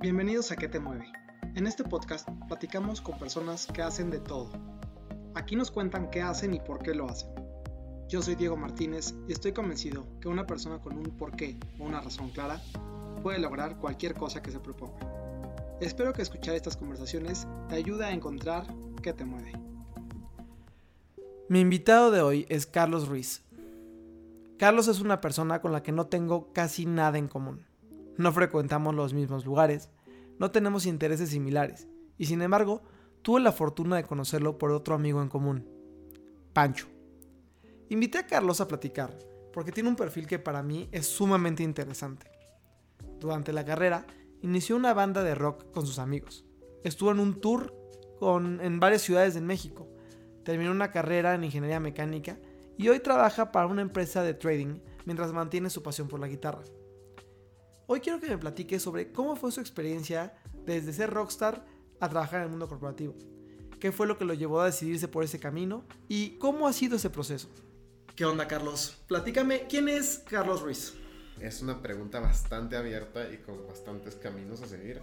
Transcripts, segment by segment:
Bienvenidos a ¿Qué te mueve? En este podcast platicamos con personas que hacen de todo. Aquí nos cuentan qué hacen y por qué lo hacen. Yo soy Diego Martínez y estoy convencido que una persona con un porqué o una razón clara puede lograr cualquier cosa que se proponga. Espero que escuchar estas conversaciones te ayude a encontrar qué te mueve. Mi invitado de hoy es Carlos Ruiz. Carlos es una persona con la que no tengo casi nada en común no frecuentamos los mismos lugares, no tenemos intereses similares, y sin embargo, tuve la fortuna de conocerlo por otro amigo en común, Pancho. Invité a Carlos a platicar, porque tiene un perfil que para mí es sumamente interesante. Durante la carrera, inició una banda de rock con sus amigos. Estuvo en un tour con, en varias ciudades de México. Terminó una carrera en ingeniería mecánica y hoy trabaja para una empresa de trading mientras mantiene su pasión por la guitarra. Hoy quiero que me platique sobre cómo fue su experiencia desde ser rockstar a trabajar en el mundo corporativo. ¿Qué fue lo que lo llevó a decidirse por ese camino? ¿Y cómo ha sido ese proceso? ¿Qué onda, Carlos? Platícame, ¿quién es Carlos Ruiz? Es una pregunta bastante abierta y con bastantes caminos a seguir.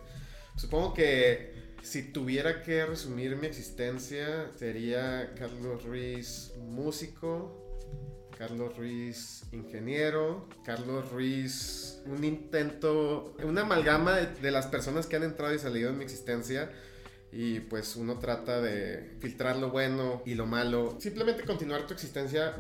Supongo que si tuviera que resumir mi existencia, sería Carlos Ruiz músico, Carlos Ruiz, ingeniero. Carlos Ruiz, un intento, una amalgama de, las personas que han entrado y salido en mi existencia. Y pues uno trata de filtrar lo bueno y lo malo. Simplemente continuar tu existencia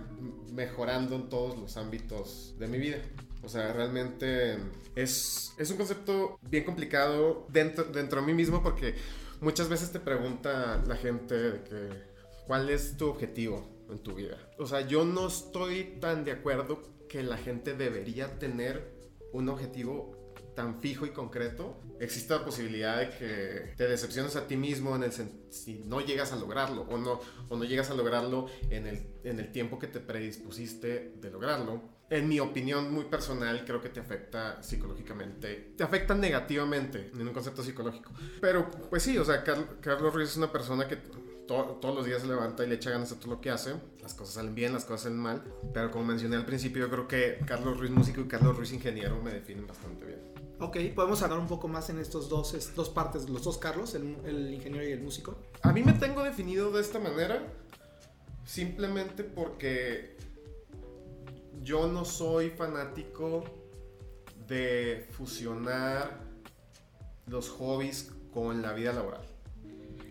mejorando en todos los ámbitos de mi vida. O sea, realmente es, es un concepto bien complicado dentro, dentro de mí mismo porque muchas veces te pregunta la gente de ¿cuál es tu objetivo? En tu vida. O sea, yo no estoy tan de acuerdo que la gente debería tener un objetivo tan fijo y concreto, existe la posibilidad de que te decepciones a ti mismo en el si no llegas a lograrlo o no, o no llegas a lograrlo en el, en el tiempo que te predispusiste de lograrlo. En mi opinión muy personal, creo que te afecta psicológicamente, te afecta negativamente en un concepto psicológico. Pero pues sí, o sea, Carlos Ruiz es una persona que todos los días se levanta y le echa ganas a todo lo que hace. Las cosas salen bien, las cosas salen mal. Pero como mencioné al principio, yo creo que Carlos Ruiz músico y Carlos Ruiz ingeniero me definen bastante bien. Ok, podemos hablar un poco más en estos dos, dos partes, los dos Carlos, el, el ingeniero y el músico. A mí me tengo definido de esta manera simplemente porque yo no soy fanático de fusionar los hobbies con la vida laboral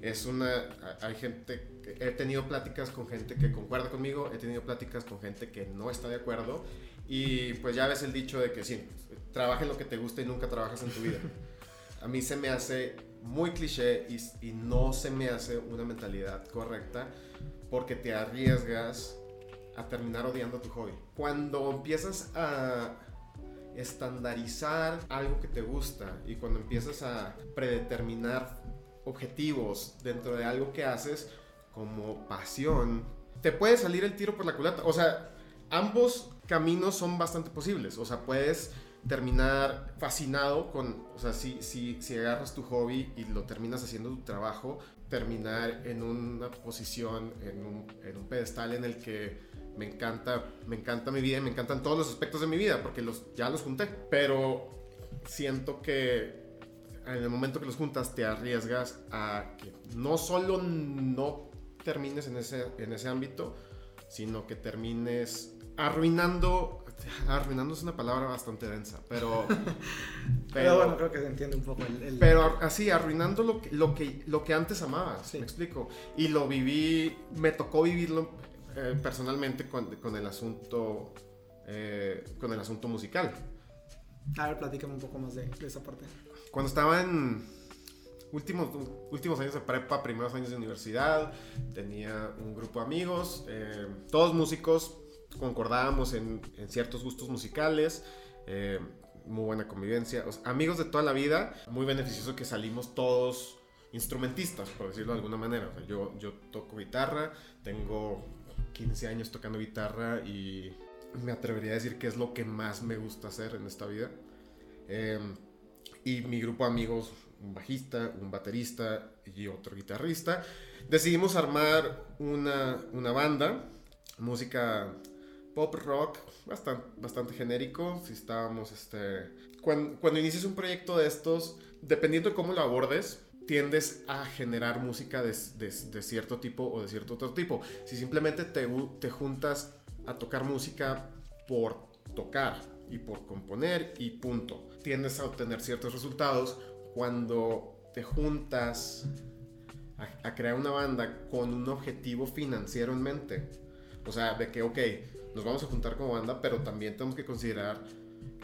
es una, hay gente, he tenido pláticas con gente que concuerda conmigo, he tenido pláticas con gente que no está de acuerdo y pues ya ves el dicho de que sí, trabaja en lo que te gusta y nunca trabajas en tu vida. A mí se me hace muy cliché y, y no se me hace una mentalidad correcta porque te arriesgas a terminar odiando tu hobby. Cuando empiezas a estandarizar algo que te gusta y cuando empiezas a predeterminar objetivos dentro de algo que haces como pasión, te puede salir el tiro por la culata. O sea, ambos caminos son bastante posibles. O sea, puedes terminar fascinado con, o sea, si, si, si agarras tu hobby y lo terminas haciendo tu trabajo, terminar en una posición, en un, en un pedestal en el que me encanta, me encanta mi vida y me encantan todos los aspectos de mi vida, porque los, ya los junté. Pero siento que en el momento que los juntas te arriesgas a que no solo no termines en ese, en ese ámbito, sino que termines arruinando. Arruinando es una palabra bastante densa, pero. pero, bueno, creo que se entiende un poco el. Pero así, arruinando lo que, lo que, lo que antes amabas, me explico. Y lo viví, me tocó vivirlo eh, personalmente con, con, el asunto. Eh, con el asunto musical. A ver, platícame un poco más de, de esa parte cuando estaba en últimos, últimos años de prepa, primeros años de universidad, tenía un grupo de amigos, eh, todos músicos, concordábamos en, ciertos gustos musicales. Eh, muy buena convivencia, amigos de toda la vida, muy beneficioso que salimos todos instrumentistas, por decirlo de alguna manera. yo, yo toco guitarra, tengo 15 años tocando guitarra y me atrevería a decir que es lo que más me gusta hacer en esta vida. Eh, y mi grupo de amigos, un bajista, un baterista y otro guitarrista, decidimos armar una, una banda, música pop rock bastante, bastante genérico. Si estábamos, este... Cuando, cuando inicias un proyecto de estos, dependiendo de cómo lo abordes, tiendes a generar música de, de, de, cierto tipo o de cierto otro tipo. Si simplemente te, te juntas a tocar música por tocar y por componer y punto, tiendes a obtener ciertos resultados cuando te juntas a, a crear una banda con un objetivo financiero en mente. O sea, de que, ok, nos vamos a juntar como banda, pero también tenemos que considerar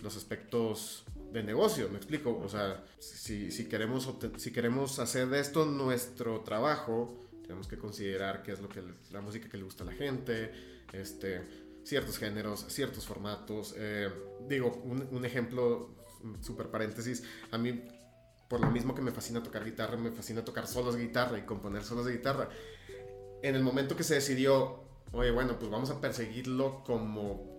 los aspectos de negocio, me explico. O sea, si, si, queremos, si queremos hacer de esto nuestro trabajo, tenemos que considerar qué es lo que la música que le gusta a la gente, este, ciertos géneros, ciertos formatos. Eh, digo, un, un ejemplo, super paréntesis, a mí, por lo mismo que me fascina tocar guitarra, me fascina tocar solos de guitarra y componer solos de guitarra. En el momento que se decidió, oye, bueno, pues vamos a perseguirlo como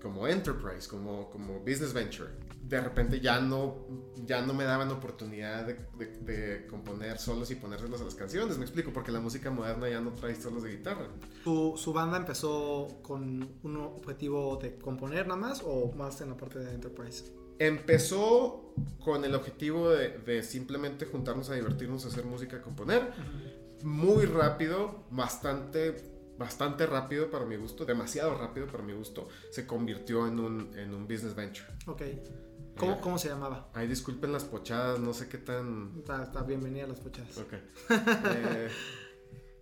como enterprise, como, como business venture. De repente ya no, ya no me daban oportunidad de, de, de, componer solos y ponérselos a las canciones, me explico, porque la música moderna ya no trae solos de guitarra. ¿Su, su banda empezó con un objetivo de componer nada más o más en la parte de enterprise? Empezó con el objetivo de, de simplemente juntarnos a divertirnos, a hacer música, a componer. Uh -huh. Muy rápido, bastante bastante rápido para mi gusto, demasiado rápido para mi gusto, se convirtió en un, en un business venture. Ok. ¿Cómo, eh, ¿Cómo, se llamaba? Ay, disculpen las pochadas, no sé qué tan... Está, está bienvenida a las pochadas. Ok. eh,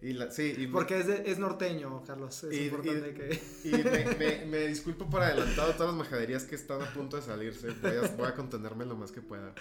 y la, sí, y Porque es, de, es, norteño, Carlos. Es y, importante y, que... Y me, me, me, disculpo por adelantado todas las majaderías que están a punto de salirse. Voy a, voy a contenerme lo más que pueda.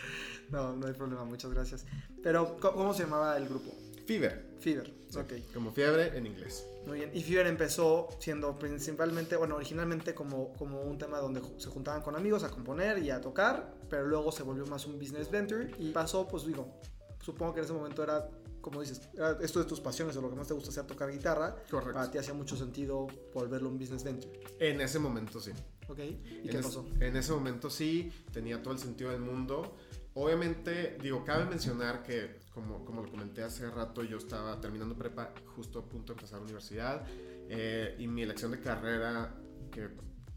No, no hay problema, muchas gracias. Pero, ¿cómo se llamaba el grupo? Fever. Fever, Sí, ok. Como fiebre en inglés. Muy bien. Y Fever empezó siendo principalmente, bueno, originalmente como, como un tema donde se juntaban con amigos a componer y a tocar, pero luego se volvió más un business venture y pasó, pues digo, supongo que en ese momento era, como dices, era esto de tus pasiones o lo que más te gusta hacer tocar guitarra. Correcto. Para ti hacía mucho sentido volverlo un business venture. En ese momento sí. Ok. ¿Y en qué es, pasó? En ese momento sí, tenía todo el sentido del mundo. Obviamente, digo, cabe mencionar que, como, como lo comenté hace rato, yo estaba terminando prepa, justo a punto de empezar la universidad, eh, y mi elección de carrera, que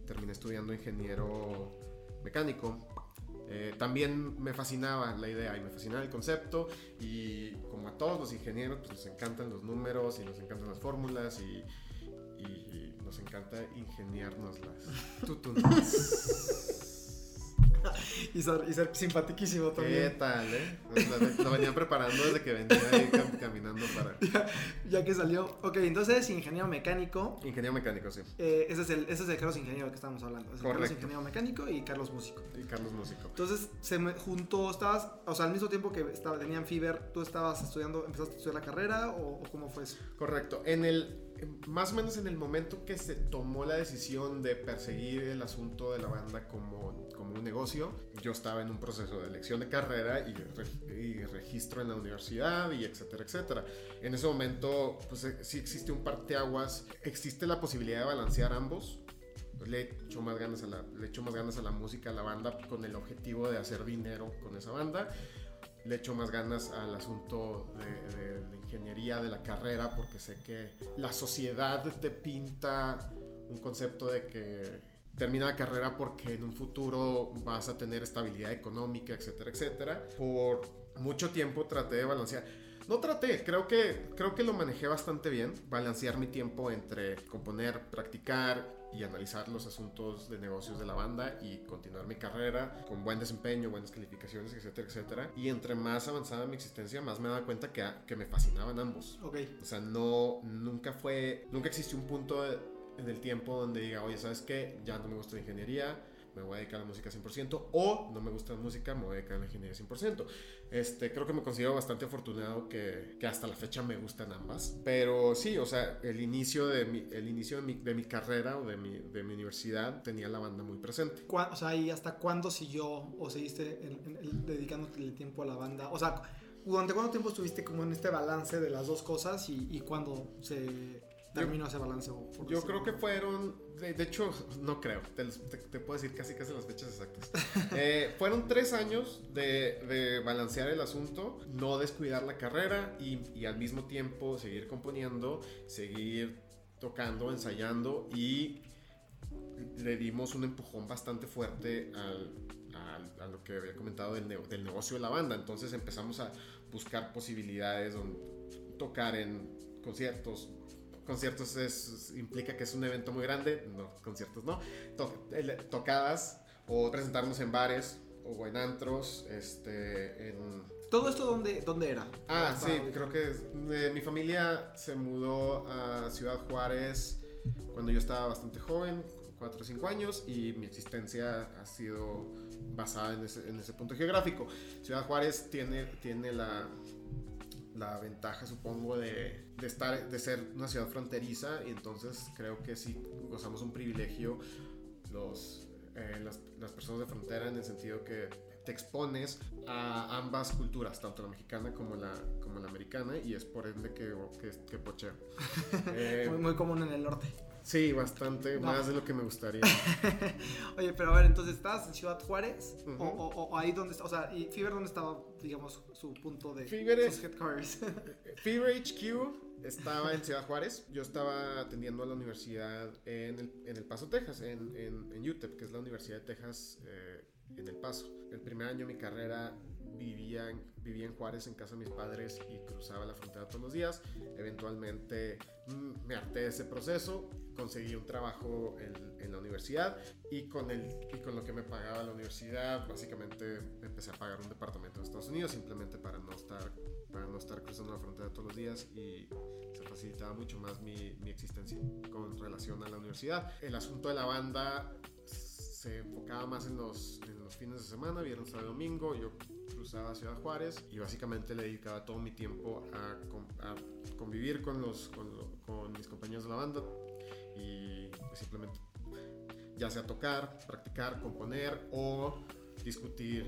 terminé estudiando ingeniero mecánico, eh, también me fascinaba la idea y me fascinaba el concepto, y como a todos los ingenieros, pues nos encantan los números y nos encantan las fórmulas y, y nos encanta ingeniárnoslas. y, ser, y ser también. ¿Qué tal, eh? Lo, lo venía preparando desde que venía ahí cam caminando para. Ya, ya, que salió. Ok, entonces ingeniero mecánico. Ingeniero mecánico, sí. Eh, ese, es el, ese es el Carlos ingeniero que estamos hablando. Es el Carlos ingeniero mecánico y Carlos músico. Y Carlos músico. Entonces se me juntó, estabas, o sea, al mismo tiempo que estaba, tenían Fever, ¿tú estabas estudiando, empezaste a estudiar la carrera o, o cómo fue eso? Correcto. En el más o menos en el momento que se tomó la decisión de perseguir el asunto de la banda como, como un negocio, yo estaba en un proceso de elección de carrera y, y registro en la universidad y etcétera, etcétera. En ese momento, pues sí existe un parteaguas, existe la posibilidad de balancear ambos. Le echo, más ganas a la, le echo más ganas a la música, a la banda, con el objetivo de hacer dinero con esa banda le echo más ganas al asunto de, de, de, ingeniería de la carrera porque sé que la sociedad te pinta un concepto de que termina la carrera porque en un futuro vas a tener estabilidad económica, etcétera, etcétera. Por mucho tiempo traté de balancear. No traté, creo que, creo que lo manejé bastante bien, balancear mi tiempo entre componer, practicar y analizar los asuntos de negocios de la banda y continuar mi carrera con buen desempeño, buenas calificaciones, etcétera, etcétera. Y entre más avanzada mi existencia, más me daba cuenta que, que me fascinaban ambos. Ok. O sea, no, nunca fue, nunca existió un punto en el tiempo donde diga, oye, ¿sabes qué? Ya no me gusta la ingeniería, me voy a dedicar a la música 100%, o no me gusta la música, me voy a dedicar a la ingeniería 100%. Este, creo que me considero bastante afortunado que, que hasta la fecha me gustan ambas. Pero sí, o sea, el inicio de mi, el inicio de mi, de mi carrera o de mi, de mi universidad tenía la banda muy presente. O sea, ¿y hasta cuándo siguió o seguiste en, en, en, dedicándote el tiempo a la banda? O sea, ¿durante cuánto tiempo estuviste como en este balance de las dos cosas y, y cuándo se terminó ese balance? yo creo que fueron, de, de, hecho, no creo, te, te, te, puedo decir casi casi las fechas exactas. eh, fueron tres años de, de, balancear el asunto, no descuidar la carrera y, y, al mismo tiempo seguir componiendo, seguir tocando, ensayando y le dimos un empujón bastante fuerte al, a lo que había comentado del, del, negocio de la banda. Entonces empezamos a buscar posibilidades, donde tocar en conciertos. Conciertos es, implica que es un evento muy grande, no, conciertos no. tocadas o presentarnos en bares o en antros, este, en... ¿Todo esto dónde, dónde era? Ah, sí, creo que eh, mi familia se mudó a Ciudad Juárez cuando yo estaba bastante joven, 4 o 5 años, y mi existencia ha sido basada en ese, en ese punto geográfico. Ciudad Juárez tiene, tiene la, la ventaja, supongo, de, de, estar, de ser una ciudad fronteriza, y entonces creo que sí gozamos un privilegio los, eh, las, las, personas de frontera en el sentido que te expones a ambas culturas, tanto la mexicana como la, como la americana, y es por ende que, que, que pocheo. Eh, muy, muy común en el norte. Sí, bastante, más de lo que me gustaría. Oye, pero a ver, entonces, ¿estás en Ciudad Juárez? o, o, ahí donde está, o sea, ¿y Fever dónde estaba, digamos, su punto de Fever sus headquarters? Fever HQ estaba en Ciudad Juárez. Yo estaba atendiendo a la universidad en El, en el Paso, Texas, en, en, en, UTEP, que es la Universidad de Texas eh, en El Paso. El primer año de mi carrera vivía en, vivía en Juárez en casa de mis padres y cruzaba la frontera todos los días. Eventualmente mm, me harté de ese proceso, conseguí un trabajo en, en, la universidad y con, el, y con lo que me pagaba la universidad, básicamente empecé a pagar un departamento en Estados Unidos simplemente para no estar, para no estar cruzando la frontera todos los días y se facilitaba mucho más mi, mi existencia con relación a la universidad. El asunto de la banda se enfocaba más en los, en los fines de semana, viernes, sábado, domingo. Yo cruzaba Ciudad Juárez y básicamente le dedicaba todo mi tiempo a, a convivir con, los, con, con, mis compañeros de la banda y pues, simplemente ya sea tocar, practicar, componer o discutir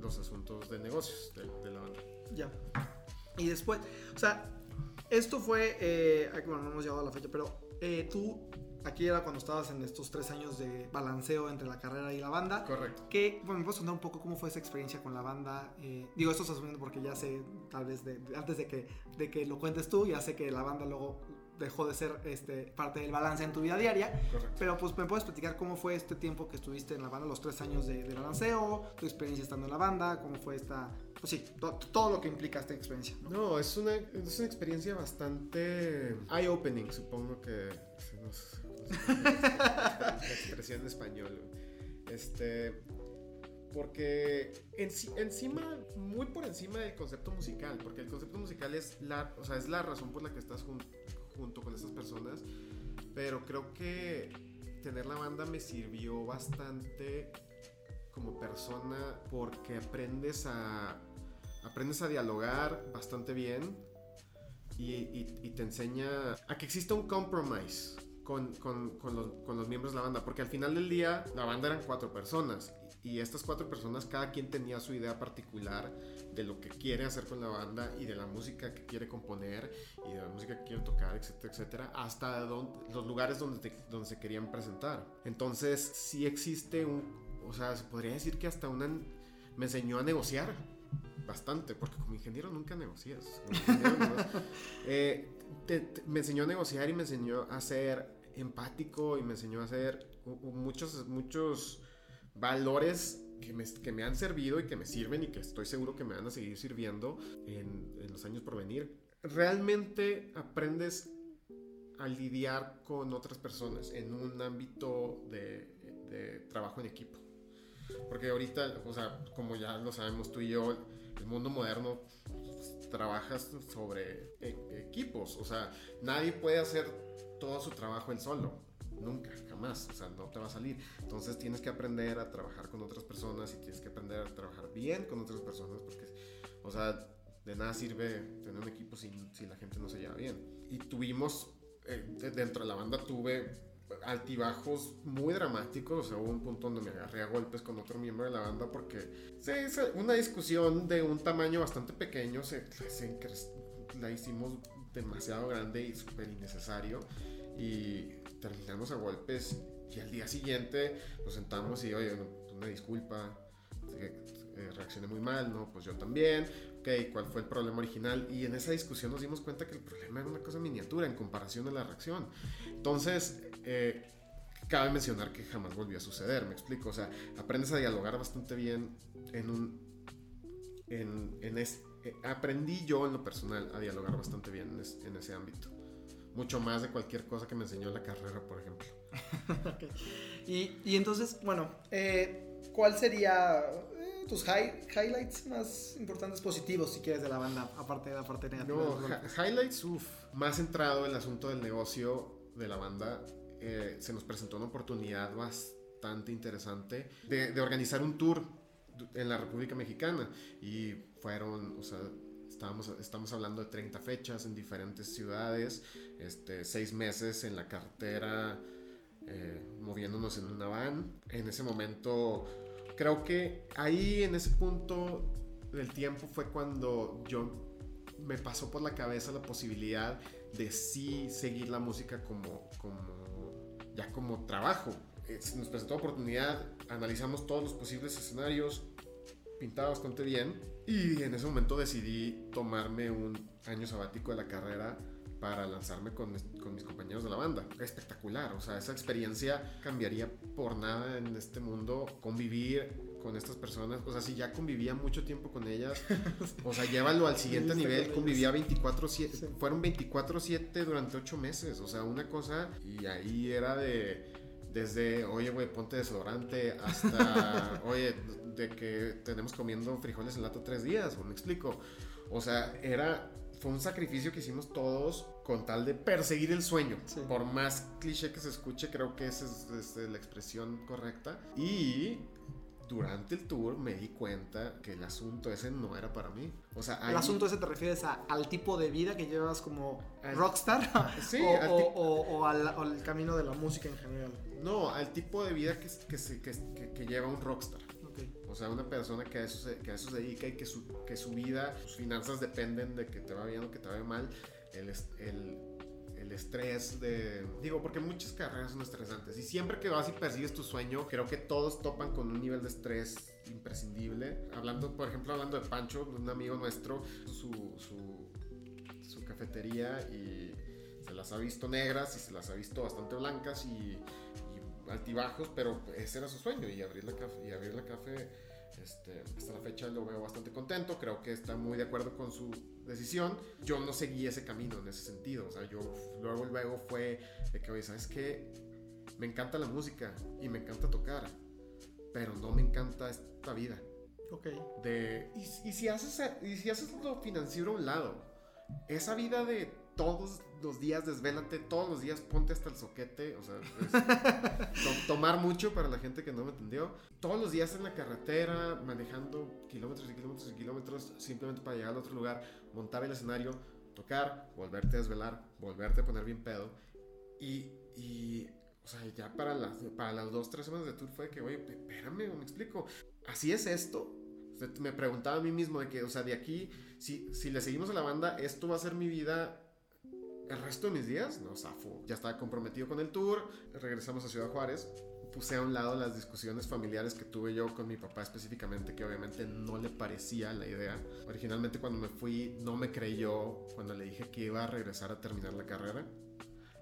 los asuntos de negocios de, de la banda. Ya. Y después, o sea, esto fue, eh, bueno, no hemos llegado a la fecha, pero eh, tú Aquí era cuando estabas en estos tres años de balanceo entre la carrera y la banda. Correcto. Que, bueno, ¿me puedes contar un poco cómo fue esa experiencia con la banda? Eh, digo, esto estás asumiendo porque ya sé, tal vez, de, antes de que, de que lo cuentes tú, ya sé que la banda luego dejó de ser este, parte del balance en tu vida diaria. Correcto. Pero pues me puedes platicar cómo fue este tiempo que estuviste en la banda, los tres años de, de balanceo, tu experiencia estando en la banda, cómo fue esta, pues sí, to, todo lo que implica esta experiencia. No, no es, una, es una experiencia bastante eye-opening, supongo que nos, la expresión en español. Este. Porque en, encima, muy por encima del concepto musical, porque el concepto musical es la, o sea, es la razón por la que estás junto con esas personas, pero creo que tener la banda me sirvió bastante como persona porque aprendes a, aprendes a dialogar bastante bien y te enseña a que exista un compromise con, con, con, los, con, los, miembros de la banda, porque al final del día la banda eran cuatro personas y estas cuatro personas cada quien tenía su idea particular de lo que quiere hacer con la banda y de la música que quiere componer y de la música que quiere tocar, etcétera, etcétera, hasta donde, los lugares donde, donde se querían presentar. Entonces sí existe un, o sea, se podría decir que hasta una me enseñó a negociar bastante, porque como ingeniero nunca negocias. eh, te, te, me enseñó a negociar y me enseñó a ser empático y me enseñó a hacer muchos, muchos valores que me, han servido y que me sirven y que estoy seguro que me van a seguir sirviendo en, en los años por venir. Realmente aprendes a lidiar con otras personas en un ámbito de, trabajo en equipo. Porque ahorita, o sea, como ya lo sabemos tú y yo, el mundo moderno pues, trabajas sobre e equipos. O sea, nadie puede hacer todo su trabajo él solo. Nunca, jamás. O sea, no te va a salir. Entonces tienes que aprender a trabajar con otras personas y tienes que aprender a trabajar bien con otras personas porque, o sea, de nada sirve tener un equipo si, si la gente no se lleva bien. Y tuvimos, eh, dentro de la banda tuve altibajos muy dramáticos. O sea, hubo un punto donde me agarré a golpes con otro miembro de la banda porque se hizo una discusión de un tamaño bastante pequeño. Se, se la hicimos demasiado grande y súper innecesario. Y terminamos a golpes. Y al día siguiente nos sentamos y, oye, una disculpa. Eh, reaccioné muy mal, ¿no? Pues yo también. Ok, ¿cuál fue el problema original? Y en esa discusión nos dimos cuenta que el problema era una cosa miniatura en comparación a la reacción. Entonces, eh, cabe mencionar que jamás volvió a suceder, me explico. O sea, aprendes a dialogar bastante bien en un. En, en eh, aprendí yo en lo personal a dialogar bastante bien en, ese ámbito. Mucho más de cualquier cosa que me enseñó en la carrera, por ejemplo. y, y, entonces, bueno, eh, ¿cuál sería eh, tus highlights más importantes positivos, si quieres, de la banda, aparte de la parte negativa? No, highlights, uff, más centrado en el asunto del negocio de la banda eh, se nos presentó una oportunidad bastante interesante de, organizar un tour en la República Mexicana y fueron, o sea, estábamos, estamos hablando de 30 fechas en diferentes ciudades, este, 6 meses en la carretera, eh, moviéndonos en una van. En ese momento, creo que ahí en ese punto del tiempo fue cuando yo me pasó por la cabeza la posibilidad de sí seguir la música como, como ya como trabajo. Eh, nos presentó oportunidad, analizamos todos los posibles escenarios, pintaba bastante bien y en ese momento decidí tomarme un año sabático de la carrera para lanzarme con, con, mis compañeros de la banda. Espectacular, o sea, esa experiencia cambiaría por nada en este mundo. Convivir con estas personas, o sea, si ya convivía mucho tiempo con ellas, o sea, llévalo al siguiente nivel, convivía 24-7, fueron 24-7 durante 8 meses, o sea, una cosa, y ahí era de, desde, oye, güey, ponte desodorante, hasta, oye, de que tenemos comiendo frijoles en lata tres días, me explico. O sea, era fue un sacrificio que hicimos todos con tal de perseguir el sueño. Por más cliché que se escuche, creo que esa es, la expresión correcta. Y durante el tour me di cuenta que el asunto ese no era para mí. O sea, el asunto ese te refieres al tipo de vida que llevas como rockstar sí, o, al, camino de la música en general. No, al tipo de vida que, que, que lleva un rockstar. O sea, una persona que a eso se, que a eso se dedica y que su, que su vida, sus finanzas dependen de que te va bien o que te vaya mal, el, el, el estrés de... Digo, porque muchas carreras son estresantes y siempre que vas y persigues tu sueño, creo que todos topan con un nivel de estrés imprescindible. Hablando, por ejemplo, hablando de Pancho, un amigo nuestro, su, su, cafetería y se las ha visto negras y se las ha visto bastante blancas y altibajos, pero ese era su sueño y abrir la y abrir la café este, hasta la fecha lo veo bastante contento, creo que está muy de acuerdo con su decisión. Yo no seguí ese camino en ese sentido, o sea, yo luego, luego fue de que, oye, ¿sabes qué? Me encanta la música y me encanta tocar, pero no me encanta esta vida. Ok. De, y, y si, haces, y si haces lo financiero a un lado, esa vida de todos los días desvélate, todos los días ponte hasta el soquete, o sea, tomar mucho para la gente que no me entendió. Todos los días en la carretera, manejando kilómetros y kilómetros y kilómetros, simplemente para llegar al otro lugar, montar el escenario, tocar, volverte a desvelar, volverte a poner bien pedo. Y, y o sea, ya para las, para las dos, tres semanas de tour fue que, oye, espérame, me explico. Así es esto. me preguntaba a mí mismo de que, o sea, de aquí, si, si le seguimos a la banda, esto va a ser mi vida el resto de mis días, no, zafo. Ya estaba comprometido con el tour, regresamos a Ciudad Juárez. Puse a un lado las discusiones familiares que tuve yo con mi papá específicamente, que obviamente no le parecía la idea. Originalmente cuando me fui no me creyó cuando le dije que iba a regresar a terminar la carrera.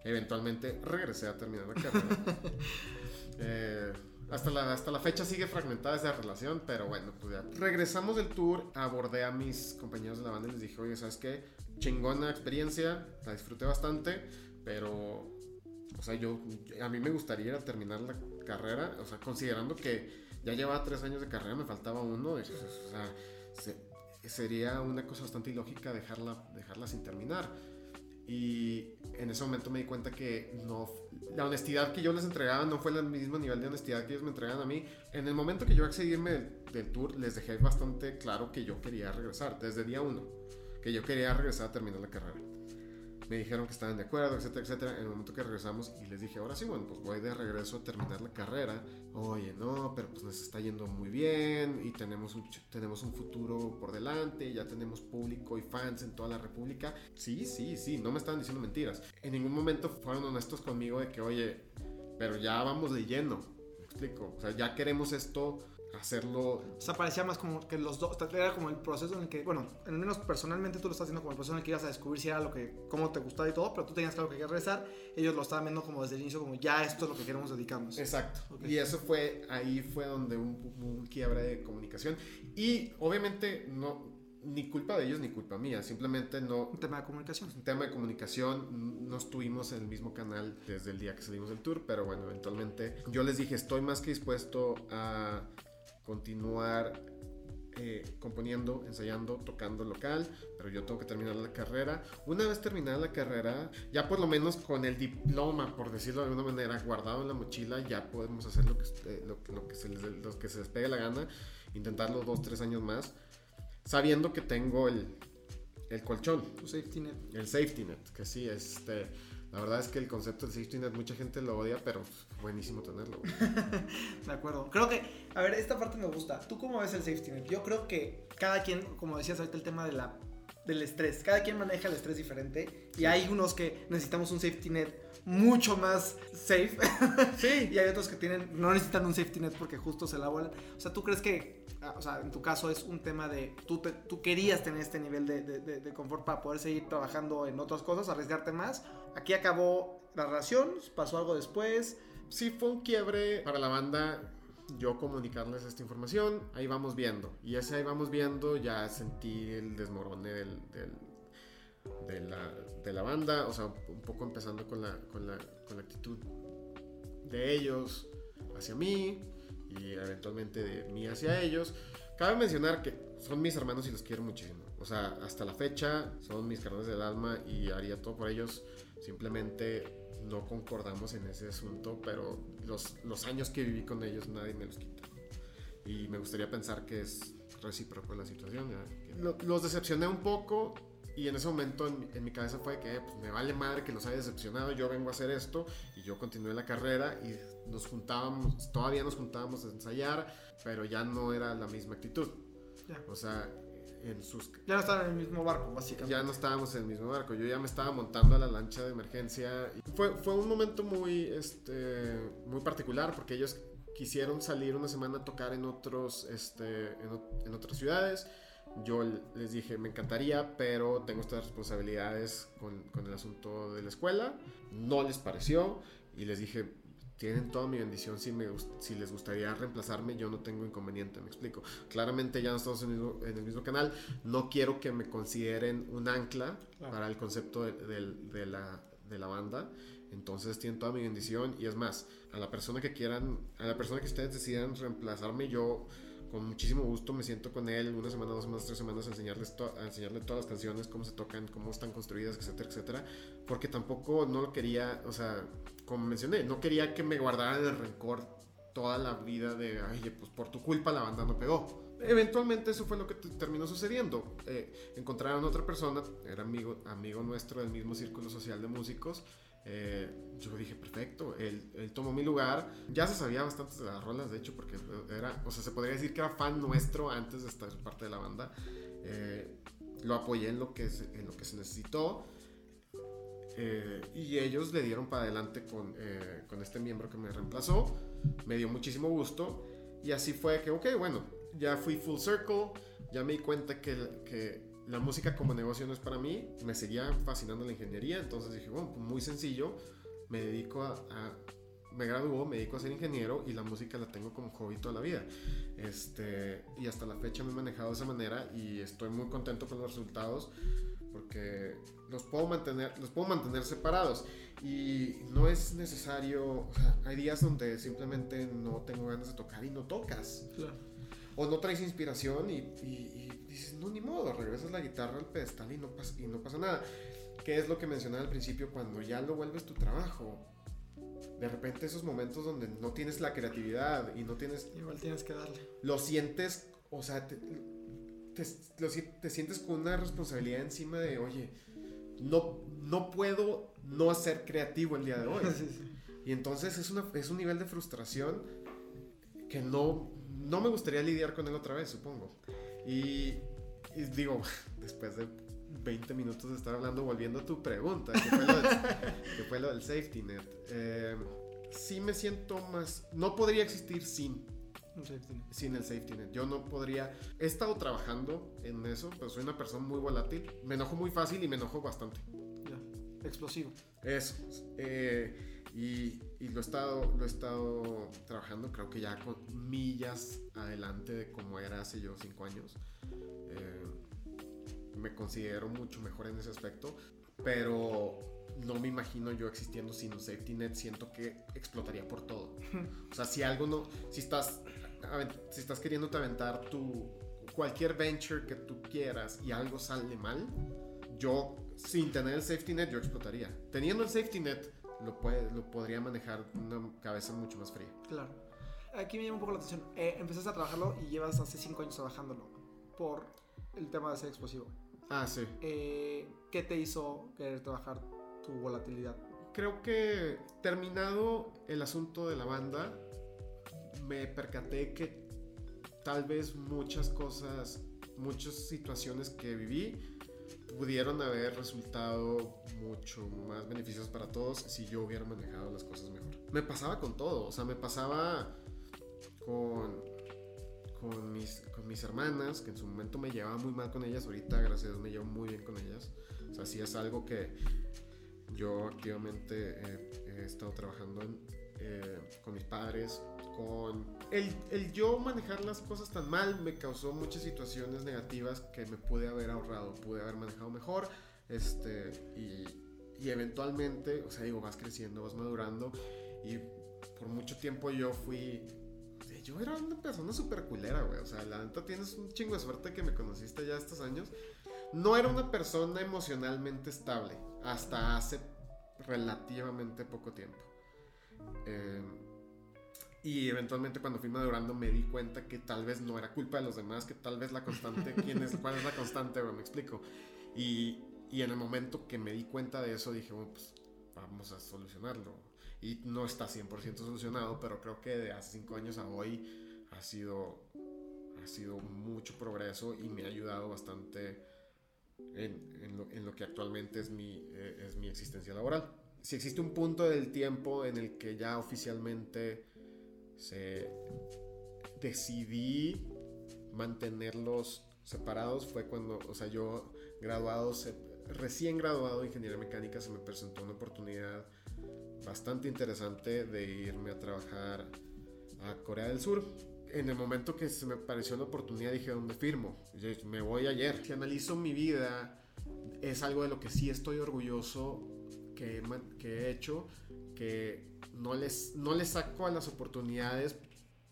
Eventualmente regresé a terminar la carrera. eh, hasta la, hasta la fecha sigue fragmentada esa relación, pero bueno, pues ya. Regresamos del tour, abordé a mis compañeros de la banda y les dije, oye, ¿sabes qué? Chingona experiencia, la disfruté bastante, pero, o sea, yo, a mí me gustaría terminar la carrera, o sea, considerando que ya llevaba tres años de carrera, me faltaba uno, o sea, sería una cosa bastante ilógica dejarla, dejarla sin terminar. Y en ese momento me di cuenta que no, la honestidad que yo les entregaba no fue el mismo nivel de honestidad que ellos me entregaban a mí. En el momento que yo accedí del, del tour, les dejé bastante claro que yo quería regresar, desde día uno, que yo quería regresar a terminar la carrera me dijeron que estaban de acuerdo, etcétera, etcétera. En el momento que regresamos y les dije, ahora sí, bueno, pues voy de regreso a terminar la carrera. Oye, no, pero pues nos está yendo muy bien y tenemos un, tenemos un futuro por delante, ya tenemos público y fans en toda la República. Sí, sí, sí, no me estaban diciendo mentiras. En ningún momento fueron honestos conmigo de que, oye, pero ya vamos de lleno. Me explico, o sea, ya queremos esto hacerlo. O sea, parecía más como que los dos, era como el proceso en el que, bueno, al menos personalmente tú lo estás haciendo como el proceso en el que ibas a descubrir si era lo que, cómo te gustaba y todo, pero tú tenías claro que querías regresar, ellos lo estaban viendo como desde el inicio, como ya esto es lo que queremos dedicarnos. Exacto. Y eso fue, ahí fue donde un, un quiebre de comunicación. Y obviamente no, ni culpa de ellos ni culpa mía, simplemente no... Un tema de comunicación. Un tema de comunicación, no estuvimos en el mismo canal desde el día que salimos del tour, pero bueno, eventualmente yo les dije, estoy más que dispuesto a continuar eh, componiendo, ensayando, tocando local, pero yo tengo que terminar la carrera. Una vez terminada la carrera, ya por lo menos con el diploma, por decirlo de alguna manera, guardado en la mochila, ya podemos hacer lo que, eh, lo, lo, que, se les, lo que se les pegue la gana, intentarlo dos, tres años más, sabiendo que tengo el, el colchón. Tu safety net. El safety net, que sí, este la verdad es que el concepto del safety net mucha gente lo odia, pero buenísimo tenerlo. de acuerdo. Creo que, a ver, esta parte me gusta. ¿Tú cómo ves el safety net? Yo creo que cada quien, como decías ahorita, el tema de la, del estrés. Cada quien maneja el estrés diferente. Y hay unos que necesitamos un safety net mucho más safe. Sí. y hay otros que tienen, no necesitan un safety net porque justo se la vuelan. O sea, ¿tú crees que Ah, o sea, en tu caso es un tema de, tú, tú querías tener este nivel de, de, de, confort para poder seguir trabajando en otras cosas, arriesgarte más. Aquí acabó la relación, pasó algo después. Sí, fue un quiebre para la banda yo comunicarles esta información, ahí vamos viendo. Y ese ahí vamos viendo, ya sentí el desmorone del, del, de, la, de, la, banda, o sea, un poco empezando con la, con la, con la actitud de ellos hacia mí y eventualmente de mí hacia ellos. Cabe mencionar que son mis hermanos y los quiero muchísimo. O sea, hasta la fecha son mis carnes del alma y haría todo por ellos. Simplemente no concordamos en ese asunto, pero los, los años que viví con ellos nadie me los quita. Y me gustaría pensar que es recíproco la situación. Los decepcioné un poco, y en ese momento en, mi cabeza fue que pues, me vale madre que los haya decepcionado, yo vengo a hacer esto y yo continué la carrera y nos juntábamos, todavía nos juntábamos a ensayar, pero ya no era la misma actitud. O sea, en sus... Ya no estaban en el mismo barco, básicamente. Ya no estábamos en el mismo barco, yo ya me estaba montando a la lancha de emergencia. Fue, fue un momento muy, este, muy particular porque ellos quisieron salir una semana a tocar en, otros, este, en, en otras ciudades yo les dije, me encantaría, pero tengo estas responsabilidades con, con, el asunto de la escuela. No les pareció y les dije, tienen toda mi bendición si, me, si les gustaría reemplazarme, yo no tengo inconveniente, me explico. Claramente ya no estamos en el mismo, en el mismo canal, no quiero que me consideren un ancla para el concepto de, de, de, la, de la banda. Entonces tienen toda mi bendición y es más, a la persona que quieran, a la persona que ustedes decidan reemplazarme, yo con muchísimo gusto me siento con él una semana, dos semanas, tres semanas a, enseñarles a enseñarle todas las canciones, cómo se tocan, cómo están construidas, etcétera, etcétera. Porque tampoco no lo quería, o sea, como mencioné, no quería que me guardaran el rencor toda la vida de, ay, pues por tu culpa la banda no pegó. Eventualmente eso fue lo que terminó sucediendo. Eh, encontraron otra persona, era amigo, amigo nuestro del mismo círculo social de músicos, eh, yo dije, perfecto, él, tomó mi lugar. Ya se sabía bastante de las rolas, de hecho, porque era, o sea, se podría decir que era fan nuestro antes de estar parte de la banda. Eh, lo apoyé en lo que, en lo que se necesitó. Eh, y ellos le dieron para adelante con, con este miembro que me reemplazó. Me dio muchísimo gusto. Y así fue que, ok, bueno, ya fui full circle. Ya me di cuenta que la música como negocio no es para mí, me seguía fascinando la ingeniería, entonces dije, bueno, pues muy sencillo, me dedico a, me graduó, me dedico a ser ingeniero y la música la tengo como hobby toda la vida. Este, y hasta la fecha me he manejado de esa manera y estoy muy contento con los resultados porque los puedo mantener, los puedo mantener separados y no es necesario, o sea, hay días donde simplemente no tengo ganas de tocar y no tocas. O no traes inspiración y dices, no, ni modo, regresas la guitarra al pedestal y no, pasa, y no pasa nada. ¿Qué es lo que mencionaba al principio? Cuando ya lo vuelves tu trabajo, de repente esos momentos donde no tienes la creatividad y no tienes... Igual tienes que darle. Lo sientes, o sea, te, te, sientes con una responsabilidad encima de, oye, no, no puedo no ser creativo el día de hoy. Y entonces es, una, es un nivel de frustración que no, no me gustaría lidiar con él otra vez, supongo. Y, digo, después de 20 minutos de estar hablando, volviendo a tu pregunta, que fue lo del, safety net. Eh, sí me siento más... No podría existir sin. Un safety net. sin el safety net. Yo no podría. He estado trabajando en eso, pero soy una persona muy volátil. Me enojo muy fácil y me enojo bastante. Ya. Explosivo. Eso. eh, y, y lo, he estado, lo he estado trabajando, creo que ya con millas adelante de como era hace yo cinco años. Eh, me considero mucho mejor en ese aspecto, pero no me imagino yo existiendo sin un safety net. Siento que explotaría por todo. O sea, si algo no. Si estás, si estás queriendo aventar tu. Cualquier venture que tú quieras y algo sale mal, yo sin tener el safety net yo explotaría. Teniendo el safety net lo, puede, lo podría manejar una cabeza mucho más fría. Claro. Aquí me llama un poco la atención. Eh, empezaste a trabajarlo y llevas hace 5 años trabajándolo por el tema de ser explosivo. Ah, sí. Eh, ¿Qué te hizo querer trabajar tu volatilidad? Creo que terminado el asunto de la banda, me percaté que tal vez muchas cosas, muchas situaciones que viví pudieron haber resultado mucho más beneficios para todos si yo hubiera manejado las cosas mejor. Me pasaba con todo, o sea, me pasaba con, con, mis, con mis hermanas, que en su momento me llevaba muy mal con ellas, ahorita gracias a Dios me llevo muy bien con ellas. O sea, sí es algo que yo activamente eh, he estado trabajando en, eh, con mis padres, con... El, el yo manejar las cosas tan mal me causó muchas situaciones negativas que me pude haber ahorrado, pude haber manejado mejor, este, y, y eventualmente, o sea, digo, vas creciendo, vas madurando, y por mucho tiempo yo fui... Yo era una persona súper culera, güey. O sea, la neta tienes un chingo de suerte que me conociste ya estos años. No era una persona emocionalmente estable hasta hace relativamente poco tiempo. Eh, y eventualmente cuando fui madurando me di cuenta que tal vez no era culpa de los demás, que tal vez la constante, ¿quién es, ¿cuál es la constante? me explico. Y, y en el momento que me di cuenta de eso dije, bueno, pues vamos a solucionarlo. Y no está 100% solucionado, pero creo que de hace 5 años a hoy ha sido, ha sido mucho progreso y me ha ayudado bastante en, en lo, en lo que actualmente es mi, eh, es mi existencia laboral. Si existe un punto del tiempo en el que ya oficialmente se decidí mantenerlos separados fue cuando, o sea, yo graduado, recién graduado de ingeniería mecánica, se me presentó una oportunidad bastante interesante de irme a trabajar a Corea del Sur. En el momento que se me pareció la oportunidad dije, ¿dónde firmo? Me voy ayer. Si analizo mi vida, es algo de lo que sí estoy orgulloso que, he man- que he hecho, que no les, no les saco a las oportunidades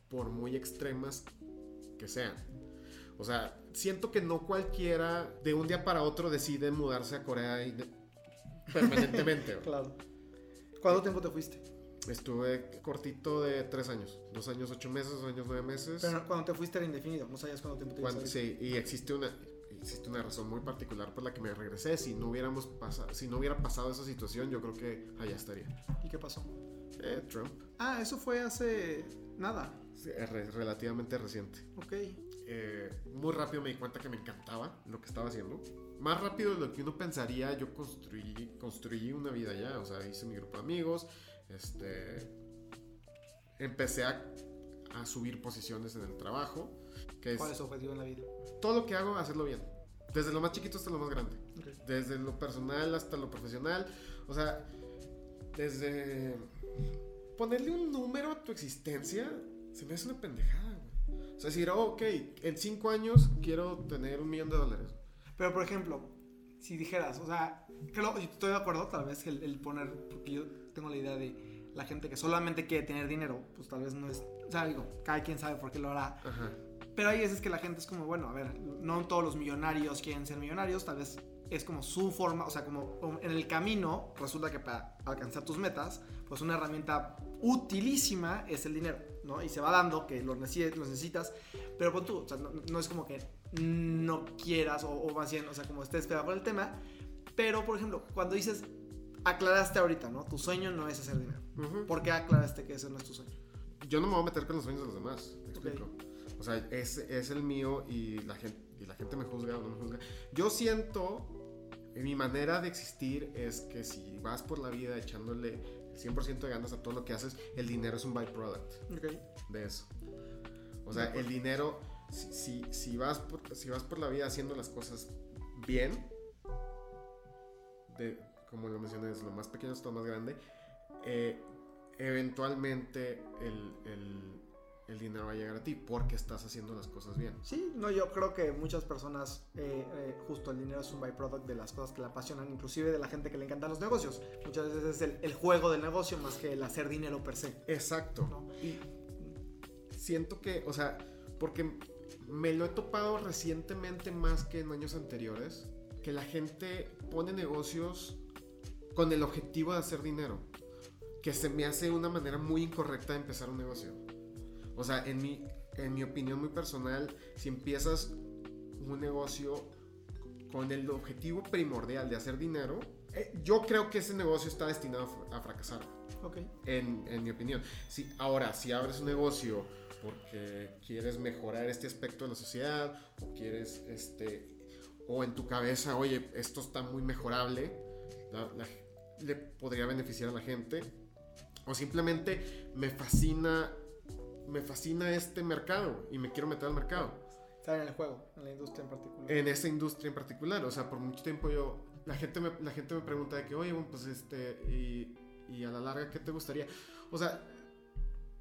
por muy extremas que sean. O sea, siento que no cualquiera de un día para otro decide mudarse a Corea permanentemente. Claro. ¿Cuánto tiempo te fuiste? Estuve cortito de tres años, dos años ocho meses, dos años nueve meses. Pero cuando te fuiste era indefinido, no sabías cuánto tiempo te ibas a sí, y existe una, existe una razón muy particular por la que me regresé. Si no hubiéramos pasado, si no hubiera pasado esa situación, yo creo que allá estaría. ¿Y qué pasó? Eh, Trump, Ah, eso fue hace nada. sí, re- relativamente reciente. Ok. Eh, muy rápido me di cuenta que me encantaba lo que estaba haciendo. Más rápido de lo que uno pensaría, yo construí, construí una vida ya. O sea, hice mi grupo de amigos. Este. Empecé a, a subir posiciones en el trabajo. Que es ¿Cuál es tu objetivo en la vida? todo lo que hago, hacerlo bien. Desde lo más chiquito hasta lo más grande. Ok. Desde lo personal hasta lo profesional. O sea, desde ponerle un número a tu existencia se me hace una pendejada, güey. O sea, decir, oh, ok, en cinco años quiero tener un millón de dólares. Pero por ejemplo, si dijeras, o sea, creo, yo estoy de acuerdo, tal vez el, el poner, porque yo tengo la idea de la gente que solamente quiere tener dinero, pues tal vez no es, o sea, digo, cada quien sabe por qué lo hará. Ajá. Pero hay veces que la gente es como, bueno, a ver, no todos los millonarios quieren ser millonarios, tal vez es como su forma, o sea, como en el camino resulta que para alcanzar tus metas, pues una herramienta utilísima es el dinero, ¿no? Y se va dando que lo, necesi- lo necesitas, pero pon tú, o sea, no, no es como que no quieras o, o más bien, o sea, como estés pegado por el tema, pero por ejemplo, cuando dices, aclaraste ahorita, ¿no? Tu sueño no es hacer dinero. Ujú. ¿Por qué aclaraste que ese no es tu sueño? Yo no me voy a meter con los sueños de los demás. ¿Me Ok. explico? O sea, es, es el mío y la, gente, y la gente me juzga o no me juzga. Yo siento, mi manera de existir es que si vas por la vida echándole el 100% de ganas a todo lo que haces, el dinero es un byproduct de eso. O sea, el dinero, si, si, si vas por, si vas por la vida haciendo las cosas bien, de, como lo mencioné, es lo más pequeño hasta lo más grande, eh, eventualmente el, el- el dinero va a llegar a ti porque estás haciendo las cosas bien. Sí, no, yo creo que muchas personas, eh, eh, justo el dinero es un byproduct de las cosas que le apasionan, inclusive de la gente que le encantan los negocios. Muchas veces es el, el juego del negocio más que el hacer dinero per se. Exacto. ¿no? Y siento que, o sea, porque me lo he topado recientemente más que en años anteriores, que la gente pone negocios con el objetivo de hacer dinero, que se me hace una manera muy incorrecta de empezar un negocio. O sea, en mi, en mi opinión muy personal, si empiezas un negocio con el objetivo primordial de hacer dinero, eh, yo creo que ese negocio está destinado a fr- a fracasar Ok. en, en mi opinión. Si, ahora, si abres un negocio porque quieres mejorar este aspecto de la sociedad o quieres, este, o en tu cabeza, oye, esto está muy mejorable, la- la- le podría beneficiar a la gente, o simplemente me fascina, me fascina este mercado y me quiero meter al mercado Estar en el juego, en la industria en particular. en esa industria en particular. O sea, por mucho tiempo yo, la gente me, la gente me pregunta de que, oye, bueno, pues este, y, y a la larga, ¿qué te gustaría? O sea,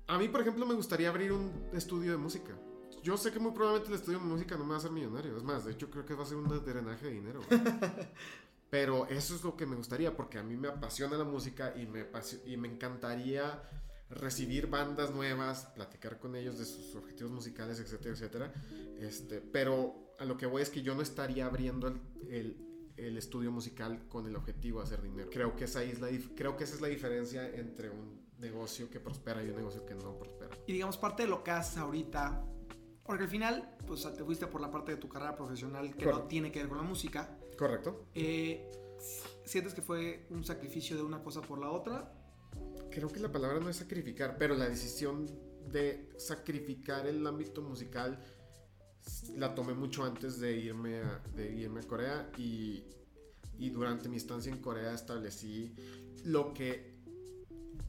a mí, por ejemplo, me gustaría abrir un estudio de música. Yo sé que muy probablemente el estudio de música no me va a hacer millonario. Es más, de hecho, creo que va a ser un drenaje de dinero. Pero eso es lo que me gustaría, porque a mí me apasiona la música y me, y me encantaría recibir bandas nuevas, platicar con ellos de sus objetivos musicales, etcétera, etcétera. Este, pero a lo que voy es que yo no estaría abriendo el, el- el estudio musical con el objetivo de hacer dinero. Creo que, esa es la, creo que esa es la diferencia entre un negocio que prospera y un negocio que no prospera. Y digamos, parte de lo que haces ahorita, porque al final, pues te fuiste por la parte de tu carrera profesional que no tiene que ver con la música. ¿Correcto? Eh, ¿Sientes que fue un sacrificio de una cosa por la otra? Creo que la palabra no es sacrificar, pero la decisión de sacrificar el ámbito musical la tomé mucho antes de irme a, de irme a Corea y, y durante mi estancia en Corea establecí lo que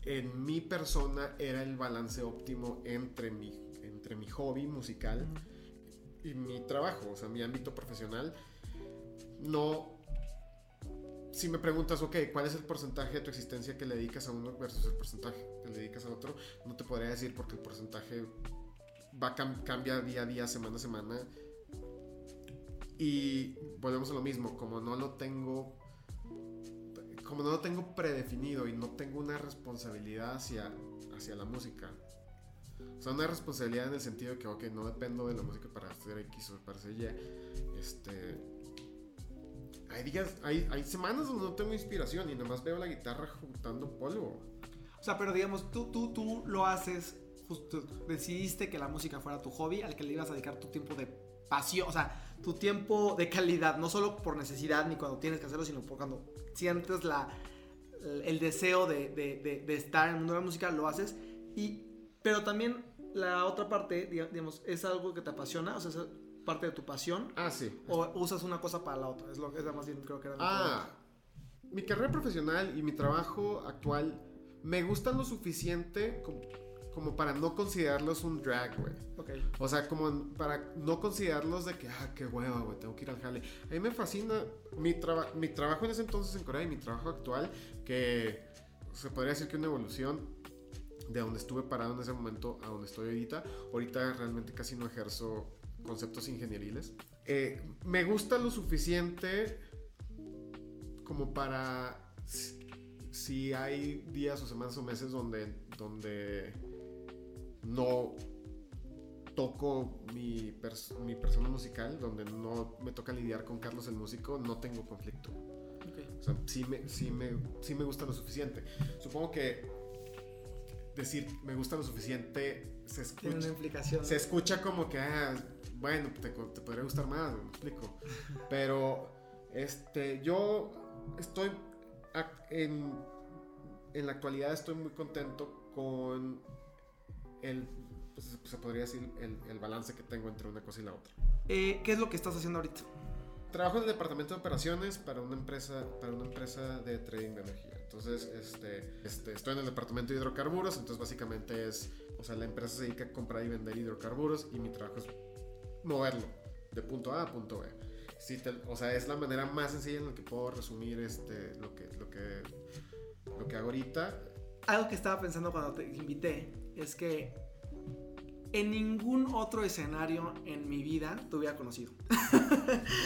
en mi persona era el balance óptimo entre mi, entre mi hobby musical y mi trabajo, o sea, mi ámbito profesional. No. Si me preguntas, ok, ¿cuál es el porcentaje de tu existencia que le dedicas a uno versus el porcentaje que le dedicas a otro? No te podría decir porque el porcentaje va cam- cambia día a día, semana a semana. Y volvemos a lo mismo, como no lo tengo como no lo tengo predefinido y no tengo una responsabilidad hacia, hacia la música. O sea, una responsabilidad en el sentido de que, ok, no dependo de la música para hacer X o para hacer Y. Este. Hay días, hay, hay semanas donde no tengo inspiración y nada más veo la guitarra juntando polvo. O sea, pero digamos, tú, tú, tú lo haces, justo decidiste que la música fuera tu hobby, al que le ibas a dedicar tu tiempo de pasión, o sea, tu tiempo de calidad, no solo por necesidad ni cuando tienes que hacerlo, sino por cuando sientes la, el deseo de, de- de- de estar en el mundo de la música, lo haces. Y, pero también la otra parte, diga- digamos, es algo que te apasiona, o sea, parte de tu pasión, Ah, sí. o usas una cosa para la otra, es lo que es más bien creo que era Ah, mi carrera profesional y mi trabajo actual me gustan lo suficiente como, como para no considerarlos un drag, güey. pregunta. Ok. O sea, como para no considerarlos de que, ah, qué hueva, güey, tengo que ir al jale. A mí me fascina mi, traba- mi trabajo en ese entonces en Corea y mi trabajo actual, que se podría decir que una evolución de donde estuve parado en ese momento a donde estoy ahorita. Ahorita realmente casi no ejerzo conceptos ingenieriles. Eh, me gusta lo suficiente como para si- si hay días o semanas o meses donde, donde no toco mi, pers- mi persona musical, donde no me toca lidiar con Carlos el músico, no tengo conflicto. ok. O sea, sí me, sí me, sí me gusta lo suficiente. Supongo que decir me gusta lo suficiente se Tiene una escucha, implicación. se escucha como que, ah, bueno, te, te podría gustar más, me explico. Pero, este, yo estoy en, en la actualidad estoy muy contento con el, pues, se podría decir, el, el balance que tengo entre una cosa y la otra. Eh, ¿Qué es lo que estás haciendo ahorita? trabajo en el departamento de operaciones para una empresa, para una empresa de trading de energía. Entonces, este, este, estoy en el departamento de hidrocarburos, entonces básicamente es, o sea, la empresa se dedica a comprar y vender hidrocarburos y mi trabajo es moverlo de punto A a punto B. O sea, es la manera más sencilla en la que puedo resumir este, lo, que, lo, que, lo que hago ahorita. Algo que estaba pensando cuando te invité es que en ningún otro escenario en mi vida te hubiera conocido.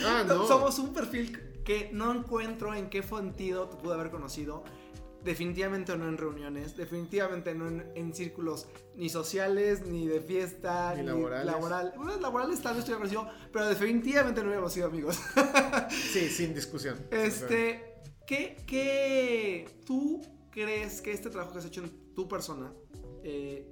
Ah, no. Somos un perfil que no encuentro en qué sentido te pude haber conocido. Definitivamente no en reuniones, definitivamente no en, círculos ni sociales, ni de fiesta, ni, laborales. laboral. Bueno, laborales tal vez conocido, pero definitivamente no hubiéramos sido amigos. sí, sin discusión. Este, ¿qué, ¿qué, tú crees que este trabajo que has hecho en tu persona eh,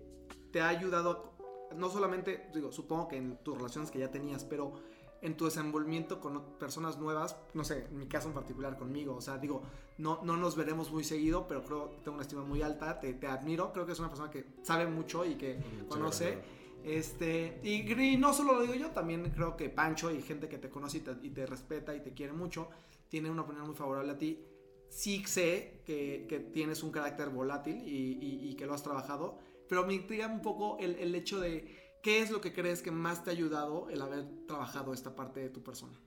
te ha ayudado no solamente, digo, supongo que en tus relaciones que ya tenías, pero en tu desenvolvimiento con personas nuevas, no sé, en mi caso en particular conmigo, o sea, digo, no, no nos veremos muy seguido, pero creo que tengo una estima muy alta, te, te admiro, creo que es una persona que sabe mucho y que conoce. Este, y, no solo lo digo yo, también creo que Pancho y gente que te conoce y te, respeta y te quiere mucho, tiene una opinión muy favorable a ti. Sí sé que, que tienes un carácter volátil y, y, que lo has trabajado, pero me intriga un poco el, el hecho de ¿Qué es lo que crees que más te ha ayudado el haber trabajado esta parte de tu persona?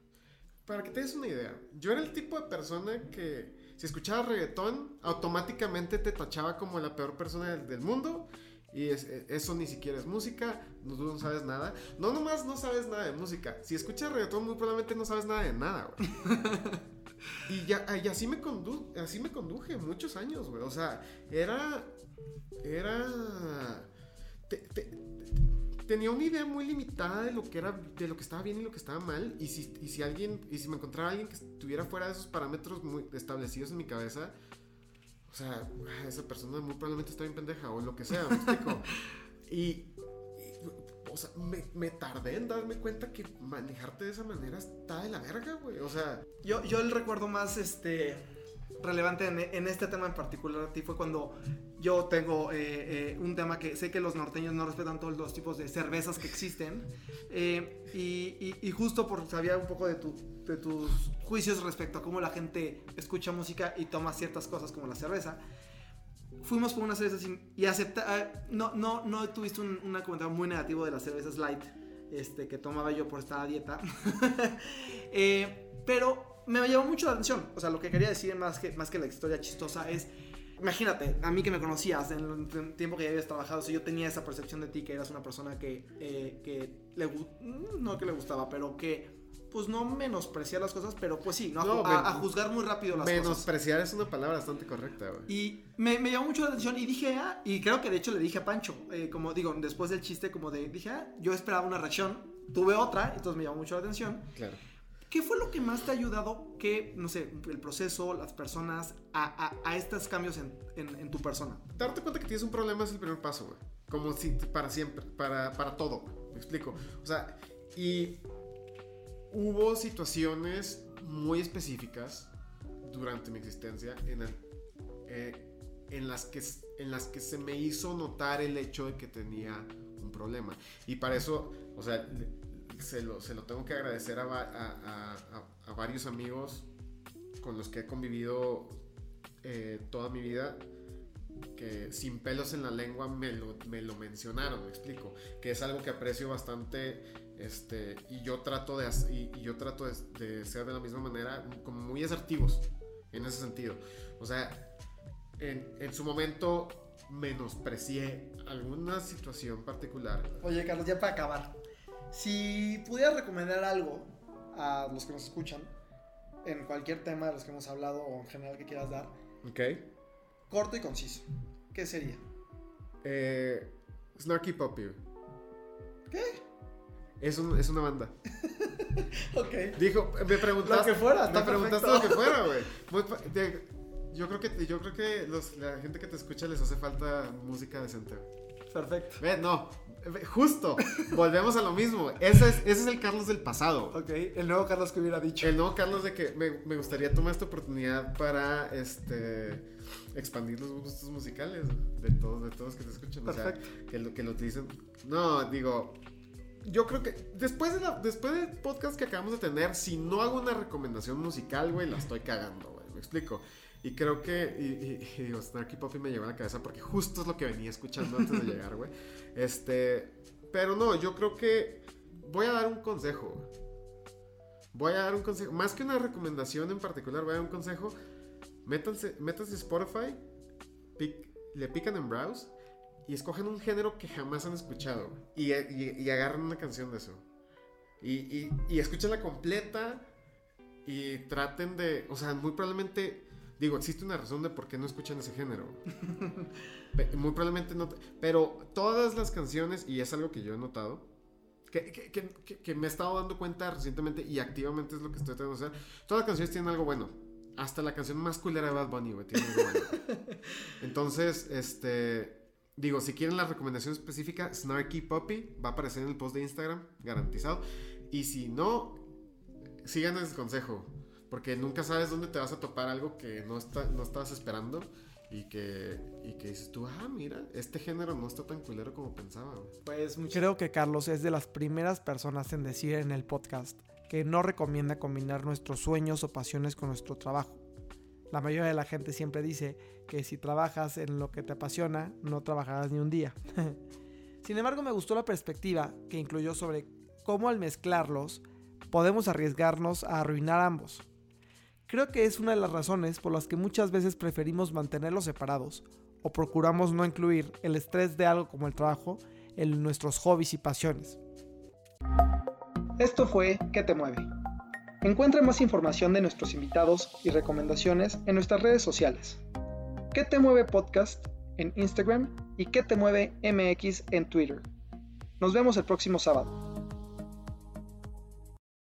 Para que te des una idea, yo era el tipo de persona que si escuchaba reggaetón, automáticamente te tachaba como la peor persona del, mundo. Y e, eso ni siquiera es música, no, tú no sabes nada. No, nomás no sabes nada de música. Si escuchas reggaetón, muy probablemente no sabes nada de nada, güey. y, ya, y así, me condu así me conduje muchos años, güey. O sea, era. Era. te, tenía una idea muy limitada de lo que era de lo que estaba bien y lo que estaba mal y si, y si alguien y si me encontraba alguien que estuviera fuera de esos parámetros muy establecidos en mi cabeza o sea esa persona muy probablemente está bien pendeja o lo que sea me explico y, o sea me, me, tardé en darme cuenta que manejarte de esa manera está de la verga güey o sea. Yo yo el recuerdo más este relevante en, este tema en particular a ti fue cuando yo tengo eh, eh, un tema que sé que los norteños no respetan todos los tipos de cervezas que existen eh, y, justo por sabía un poco de, tu, de tus juicios respecto a cómo la gente escucha música y toma ciertas cosas como la cerveza fuimos por una cerveza y acepta ah, no no no tuviste un, comentario muy negativo de las cervezas light este que tomaba yo por esta dieta. Pero me llamó mucho la atención. O sea, lo que quería decir más que, más que la historia chistosa es, imagínate, a mí que me conocías, en el tiempo que ya habías trabajado, si yo tenía esa percepción de ti que eras una persona que, eh, que le, no que le gustaba, pero que pues no menospreciar las cosas, pero pues sí, ¿no? A, juzgar muy rápido las cosas. Menospreciar es una palabra bastante correcta, güey. Y me, me, llamó mucho la atención y dije, ah, y creo que de hecho le dije a Pancho, eh, como digo, después del chiste, como de, dije, ah, yo esperaba una reacción, tuve otra, entonces me llamó mucho la atención. Claro. ¿Qué fue lo que más te ha ayudado que, no sé, el proceso, las personas, a, estos cambios en, tu persona? Darte cuenta que tienes un problema es el primer paso, güey. Como si, para siempre, para, todo, Me explico. O sea, y hubo situaciones muy específicas durante mi existencia eh, en las que se me hizo notar el hecho de que tenía un problema. Y para eso, o sea, se lo, se lo tengo que agradecer a, a, a, varios amigos con los que he convivido eh, toda mi vida que sin pelos en la lengua me lo, me lo, mencionaron, me explico, que es algo que aprecio bastante este, y yo trato de, y, yo trato de, ser de la misma manera, como muy asertivos en ese sentido. O sea, en, en su momento menosprecié alguna situación particular. Oye, Carlos, ya para acabar, si pudieras recomendar algo a los que nos escuchan, en cualquier tema de los que hemos hablado o en general que quieras dar. Ok. Corto y conciso. ¿Qué sería? Eh, Snarky Puppy. ¿Qué? Es, un, es una banda. ok. Dijo, me preguntaste. Lo que fuera, Me preguntaste lo que fuera, güey. Yo creo que, yo creo que los, la gente que te escucha les hace falta música decente. Perfecto. Ve, no, Justo, volvemos a lo mismo. Ese es, ese es el Carlos del pasado. Ok, el nuevo Carlos que hubiera dicho. El nuevo Carlos de que me, me gustaría tomar esta oportunidad para este expandir los gustos musicales de todos, de todos que te escuchan. Perfecto. O sea, que lo, que lo utilicen. No, digo, yo creo que después, de la, después del podcast que acabamos de tener, si no hago una recomendación musical, güey, la estoy cagando, güey. Me explico. Y creo que, y, y, digo, Snarky Poppy me llegó a la cabeza porque justo es lo que venía escuchando antes de llegar, güey. Este, pero no, yo creo que voy a dar un consejo. Voy a dar un consejo. Más que una recomendación en particular, voy a dar un consejo. Métanse, métanse Spotify, le pican en Browse y escogen un género que jamás han escuchado y, y, agarran una canción de eso. Y, y, escuchen completa y traten de, o sea, muy probablemente, digo, existe una razón de por qué no escuchan ese género. muy probablemente no, pero todas las canciones, y es algo que yo he notado, que, que, que, me he estado dando cuenta recientemente y activamente es lo que estoy tratando de hacer, todas las canciones tienen algo bueno. Hasta la canción más culera de Bad Bunny, güey, tiene algo bueno. Entonces, este Digo, si quieren la recomendación específica, Snarky Puppy va a aparecer en el post de Instagram, garantizado. Y si no, sigan ese consejo, porque nunca sabes dónde te vas a topar algo que no, está, no estabas esperando y que, y que dices tú, ah, mira, este género no está tan culero como pensaba. Pues creo que Carlos es de las primeras personas en decir en el podcast que no recomienda combinar nuestros sueños o pasiones con nuestro trabajo. La mayoría de la gente siempre dice que si trabajas en lo que te apasiona, no trabajarás ni un día. Sin embargo, me gustó la perspectiva que incluyó sobre cómo al mezclarlos podemos arriesgarnos a arruinar ambos. Creo que es una de las razones por las que muchas veces preferimos mantenerlos separados o procuramos no incluir el estrés de algo como el trabajo en nuestros hobbies y pasiones. Esto fue ¿Qué te mueve? Encuentra más información de nuestros invitados y recomendaciones en nuestras redes sociales. ¿Qué te mueve podcast en Instagram y qué te mueve MX en Twitter? Nos vemos el próximo sábado.